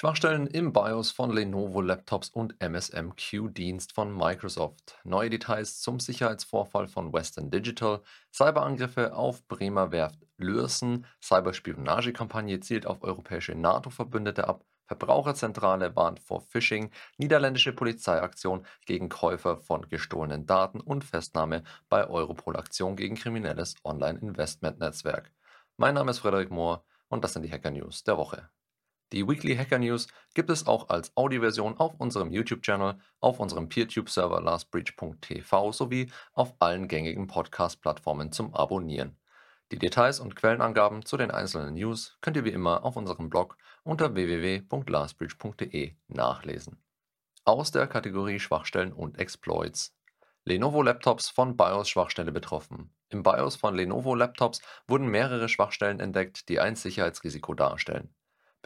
Schwachstellen im BIOS von Lenovo Laptops und MSMQ-Dienst von Microsoft. Neue Details zum Sicherheitsvorfall von Western Digital, Cyberangriffe auf Bremer Werft Lürsen, Cyberspionagekampagne zielt auf europäische NATO-Verbündete ab, Verbraucherzentrale warnt vor Phishing, niederländische Polizeiaktion gegen Käufer von gestohlenen Daten und Festnahme bei Europol-Aktion gegen kriminelles Online-Investment-Netzwerk. Mein Name ist Frederik Mohr und das sind die Hacker News der Woche. Die Weekly Hacker News gibt es auch als Audioversion auf unserem YouTube-Channel, auf unserem PeerTube-Server lastbreach.tv sowie auf allen gängigen Podcast-Plattformen zum Abonnieren. Die Details und Quellenangaben zu den einzelnen News könnt ihr wie immer auf unserem Blog unter www.lastbreach.de nachlesen. Aus der Kategorie Schwachstellen und Exploits. Lenovo Laptops von BIOS-Schwachstelle betroffen. Im BIOS von Lenovo Laptops wurden mehrere Schwachstellen entdeckt, die ein Sicherheitsrisiko darstellen.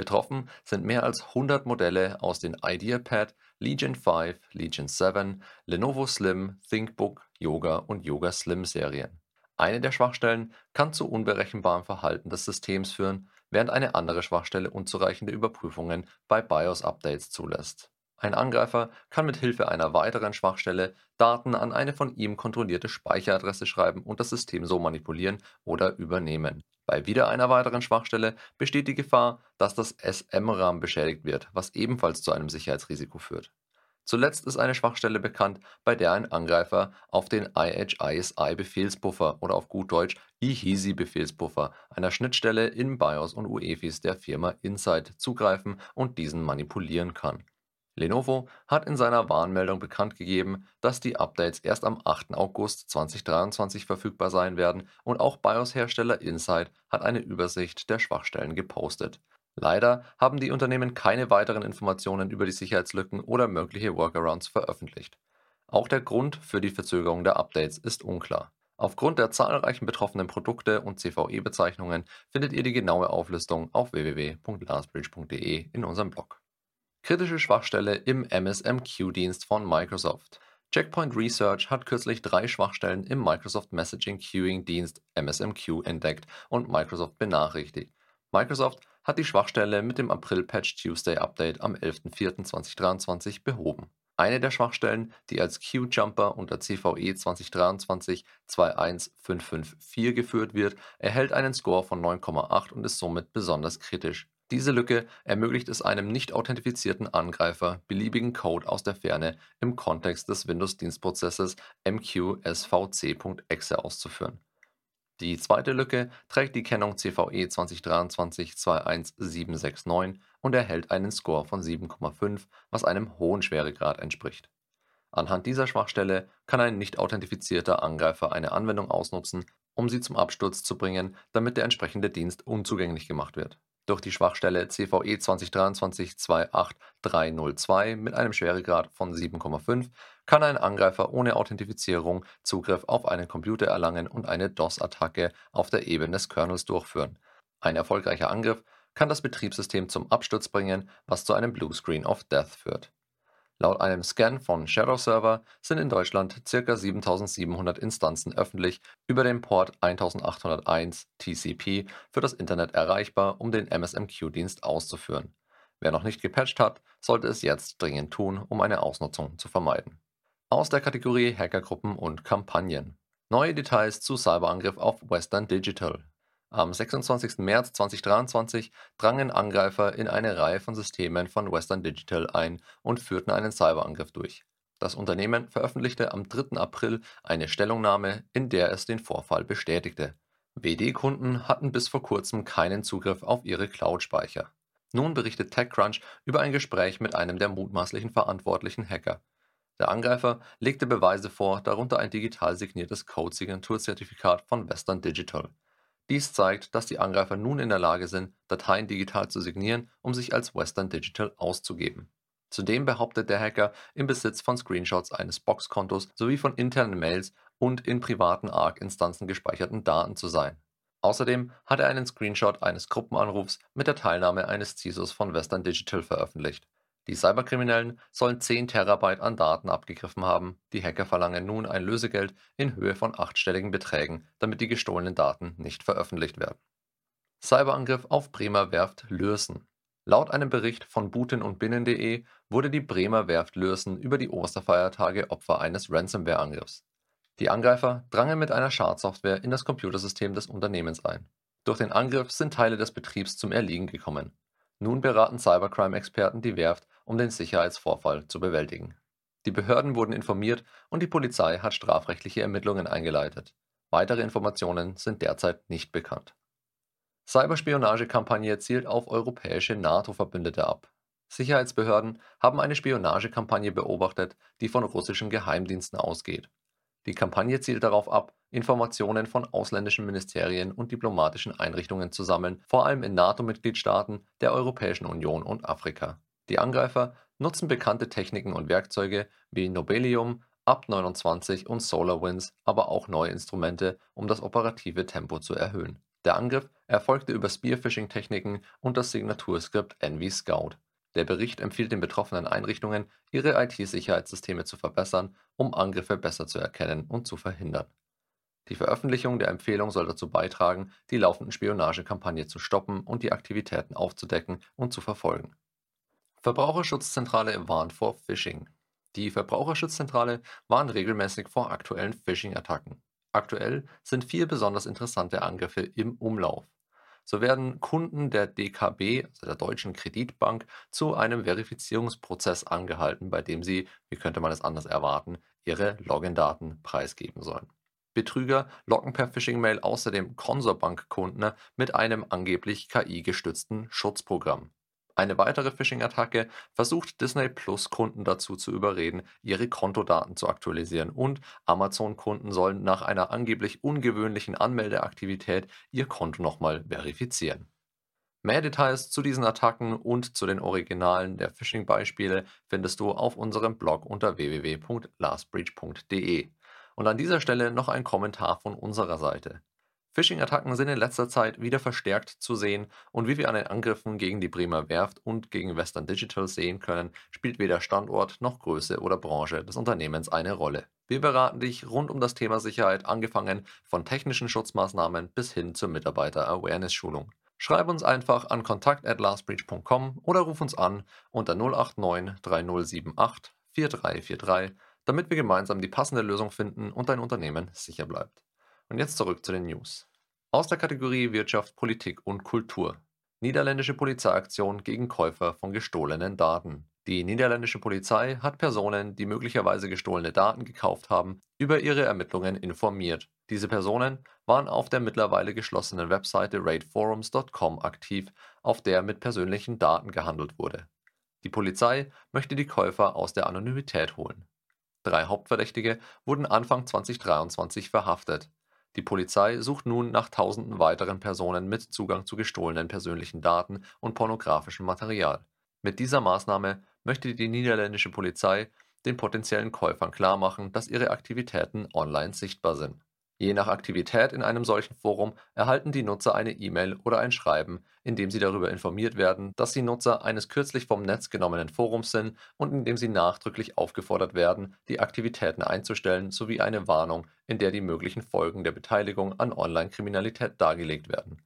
Betroffen sind mehr als 100 Modelle aus den IdeaPad, Legion 5, Legion 7, Lenovo Slim, ThinkBook, Yoga und Yoga Slim Serien. Eine der Schwachstellen kann zu unberechenbarem Verhalten des Systems führen, während eine andere Schwachstelle unzureichende Überprüfungen bei BIOS-Updates zulässt. Ein Angreifer kann mit Hilfe einer weiteren Schwachstelle Daten an eine von ihm kontrollierte Speicheradresse schreiben und das System so manipulieren oder übernehmen. Bei wieder einer weiteren Schwachstelle besteht die Gefahr, dass das SM-RAM beschädigt wird, was ebenfalls zu einem Sicherheitsrisiko führt. Zuletzt ist eine Schwachstelle bekannt, bei der ein Angreifer auf den IHISI-Befehlspuffer oder auf gut Deutsch IHISI-Befehlspuffer einer Schnittstelle in BIOS und UEFIs der Firma Insight zugreifen und diesen manipulieren kann. Lenovo hat in seiner Warnmeldung bekannt gegeben, dass die Updates erst am 8. August 2023 verfügbar sein werden und auch BIOS-Hersteller Insight hat eine Übersicht der Schwachstellen gepostet. Leider haben die Unternehmen keine weiteren Informationen über die Sicherheitslücken oder mögliche Workarounds veröffentlicht. Auch der Grund für die Verzögerung der Updates ist unklar. Aufgrund der zahlreichen betroffenen Produkte und CVE-Bezeichnungen findet ihr die genaue Auflistung auf www.lastbridge.de in unserem Blog. Kritische Schwachstelle im MSMQ-Dienst von Microsoft. Checkpoint Research hat kürzlich drei Schwachstellen im Microsoft Messaging Queuing Dienst MSMQ entdeckt und Microsoft benachrichtigt. Microsoft hat die Schwachstelle mit dem April Patch Tuesday Update am 11.04.2023 behoben. Eine der Schwachstellen, die als Q-Jumper unter CVE 2023 21554 geführt wird, erhält einen Score von 9,8 und ist somit besonders kritisch. Diese Lücke ermöglicht es einem nicht authentifizierten Angreifer, beliebigen Code aus der Ferne im Kontext des Windows-Dienstprozesses MQSVC.exe auszuführen. Die zweite Lücke trägt die Kennung CVE 2023-21769 und erhält einen Score von 7,5, was einem hohen Schweregrad entspricht. Anhand dieser Schwachstelle kann ein nicht authentifizierter Angreifer eine Anwendung ausnutzen, um sie zum Absturz zu bringen, damit der entsprechende Dienst unzugänglich gemacht wird durch die Schwachstelle CVE 2023-28302 mit einem Schweregrad von 7,5 kann ein Angreifer ohne Authentifizierung Zugriff auf einen Computer erlangen und eine DOS-Attacke auf der Ebene des Kernels durchführen. Ein erfolgreicher Angriff kann das Betriebssystem zum Absturz bringen, was zu einem Bluescreen of Death führt Laut einem Scan von Shadow Server sind in Deutschland ca. 7700 Instanzen öffentlich über den Port 1801 TCP für das Internet erreichbar, um den MSMQ-Dienst auszuführen. Wer noch nicht gepatcht hat, sollte es jetzt dringend tun, um eine Ausnutzung zu vermeiden. Aus der Kategorie Hackergruppen und Kampagnen. Neue Details zu Cyberangriff auf Western Digital. Am 26. März 2023 drangen Angreifer in eine Reihe von Systemen von Western Digital ein und führten einen Cyberangriff durch. Das Unternehmen veröffentlichte am 3. April eine Stellungnahme, in der es den Vorfall bestätigte. WD-Kunden hatten bis vor kurzem keinen Zugriff auf ihre Cloud-Speicher. Nun berichtet TechCrunch über ein Gespräch mit einem der mutmaßlichen verantwortlichen Hacker. Der Angreifer legte Beweise vor, darunter ein digital signiertes Code-Signatur-Zertifikat von Western Digital. Dies zeigt, dass die Angreifer nun in der Lage sind, Dateien digital zu signieren, um sich als Western Digital auszugeben. Zudem behauptet der Hacker, im Besitz von Screenshots eines Boxkontos sowie von internen Mails und in privaten ARC-Instanzen gespeicherten Daten zu sein. Außerdem hat er einen Screenshot eines Gruppenanrufs mit der Teilnahme eines CISOs von Western Digital veröffentlicht die Cyberkriminellen sollen 10 Terabyte an Daten abgegriffen haben, die Hacker verlangen nun ein Lösegeld in Höhe von achtstelligen Beträgen, damit die gestohlenen Daten nicht veröffentlicht werden. Cyberangriff auf Bremer Werft Lürsen Laut einem Bericht von Buten und Binnen.de wurde die Bremer Werft Lürsen über die Osterfeiertage Opfer eines Ransomware-Angriffs. Die Angreifer drangen mit einer Schadsoftware in das Computersystem des Unternehmens ein. Durch den Angriff sind Teile des Betriebs zum Erliegen gekommen. Nun beraten Cybercrime-Experten die Werft, um den Sicherheitsvorfall zu bewältigen. Die Behörden wurden informiert und die Polizei hat strafrechtliche Ermittlungen eingeleitet. Weitere Informationen sind derzeit nicht bekannt. Cyberspionagekampagne zielt auf europäische NATO-Verbündete ab. Sicherheitsbehörden haben eine Spionagekampagne beobachtet, die von russischen Geheimdiensten ausgeht. Die Kampagne zielt darauf ab, Informationen von ausländischen Ministerien und diplomatischen Einrichtungen zu sammeln, vor allem in NATO-Mitgliedstaaten, der Europäischen Union und Afrika. Die Angreifer nutzen bekannte Techniken und Werkzeuge wie Nobelium, UP29 und SolarWinds, aber auch neue Instrumente, um das operative Tempo zu erhöhen. Der Angriff erfolgte über Spearphishing-Techniken und das Signaturskript NV-Scout. Der Bericht empfiehlt den betroffenen Einrichtungen, ihre IT-Sicherheitssysteme zu verbessern, um Angriffe besser zu erkennen und zu verhindern. Die Veröffentlichung der Empfehlung soll dazu beitragen, die laufenden Spionagekampagne zu stoppen und die Aktivitäten aufzudecken und zu verfolgen. Verbraucherschutzzentrale warnt vor Phishing. Die Verbraucherschutzzentrale warnt regelmäßig vor aktuellen Phishing-Attacken. Aktuell sind vier besonders interessante Angriffe im Umlauf. So werden Kunden der DKB, also der Deutschen Kreditbank, zu einem Verifizierungsprozess angehalten, bei dem sie, wie könnte man es anders erwarten, ihre Login-Daten preisgeben sollen. Betrüger locken per Phishing-Mail außerdem Consorbank-Kunden mit einem angeblich KI-gestützten Schutzprogramm. Eine weitere Phishing-Attacke versucht Disney Plus Kunden dazu zu überreden, ihre Kontodaten zu aktualisieren und Amazon-Kunden sollen nach einer angeblich ungewöhnlichen Anmeldeaktivität ihr Konto nochmal verifizieren. Mehr Details zu diesen Attacken und zu den Originalen der Phishing-Beispiele findest du auf unserem Blog unter www.lastbreach.de. Und an dieser Stelle noch ein Kommentar von unserer Seite. Phishing-Attacken sind in letzter Zeit wieder verstärkt zu sehen und wie wir an den Angriffen gegen die Bremer Werft und gegen Western Digital sehen können, spielt weder Standort noch Größe oder Branche des Unternehmens eine Rolle. Wir beraten dich rund um das Thema Sicherheit, angefangen von technischen Schutzmaßnahmen bis hin zur Mitarbeiter-Awareness-Schulung. Schreib uns einfach an kontakt@lastbreach.com oder ruf uns an unter 089 3078 4343, damit wir gemeinsam die passende Lösung finden und dein Unternehmen sicher bleibt. Und jetzt zurück zu den News. Aus der Kategorie Wirtschaft, Politik und Kultur. Niederländische Polizeiaktion gegen Käufer von gestohlenen Daten. Die niederländische Polizei hat Personen, die möglicherweise gestohlene Daten gekauft haben, über ihre Ermittlungen informiert. Diese Personen waren auf der mittlerweile geschlossenen Webseite raidforums.com aktiv, auf der mit persönlichen Daten gehandelt wurde. Die Polizei möchte die Käufer aus der Anonymität holen. Drei Hauptverdächtige wurden Anfang 2023 verhaftet. Die Polizei sucht nun nach tausenden weiteren Personen mit Zugang zu gestohlenen persönlichen Daten und pornografischem Material. Mit dieser Maßnahme möchte die niederländische Polizei den potenziellen Käufern klarmachen, dass ihre Aktivitäten online sichtbar sind Je nach Aktivität in einem solchen Forum erhalten die Nutzer eine E-Mail oder ein Schreiben, in dem sie darüber informiert werden, dass sie Nutzer eines kürzlich vom Netz genommenen Forums sind und in dem sie nachdrücklich aufgefordert werden, die Aktivitäten einzustellen, sowie eine Warnung, in der die möglichen Folgen der Beteiligung an Online-Kriminalität dargelegt werden.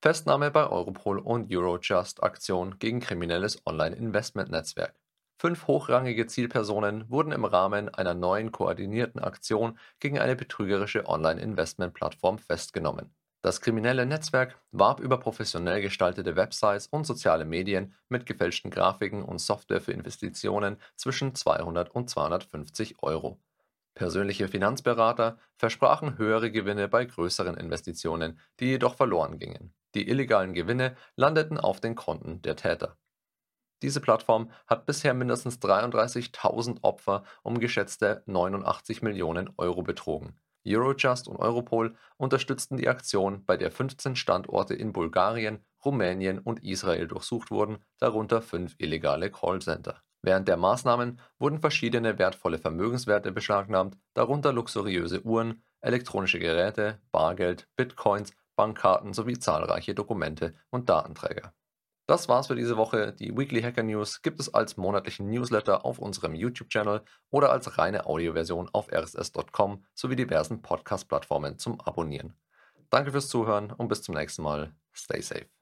Festnahme bei Europol und Eurojust Aktion gegen kriminelles Online-Investment-Netzwerk Fünf hochrangige Zielpersonen wurden im Rahmen einer neuen koordinierten Aktion gegen eine betrügerische Online-Investment-Plattform festgenommen. Das kriminelle Netzwerk warb über professionell gestaltete Websites und soziale Medien mit gefälschten Grafiken und Software für Investitionen zwischen 200 und 250 Euro. Persönliche Finanzberater versprachen höhere Gewinne bei größeren Investitionen, die jedoch verloren gingen. Die illegalen Gewinne landeten auf den Konten der Täter diese Plattform hat bisher mindestens 33.000 Opfer um geschätzte 89 Millionen Euro betrogen. Eurojust und Europol unterstützten die Aktion, bei der 15 Standorte in Bulgarien, Rumänien und Israel durchsucht wurden, darunter fünf illegale Callcenter. Während der Maßnahmen wurden verschiedene wertvolle Vermögenswerte beschlagnahmt, darunter luxuriöse Uhren, elektronische Geräte, Bargeld, Bitcoins, Bankkarten sowie zahlreiche Dokumente und Datenträger. Das war's für diese Woche. Die Weekly Hacker News gibt es als monatlichen Newsletter auf unserem YouTube-Channel oder als reine Audioversion auf rss.com sowie diversen Podcast-Plattformen zum Abonnieren. Danke fürs Zuhören und bis zum nächsten Mal. Stay safe.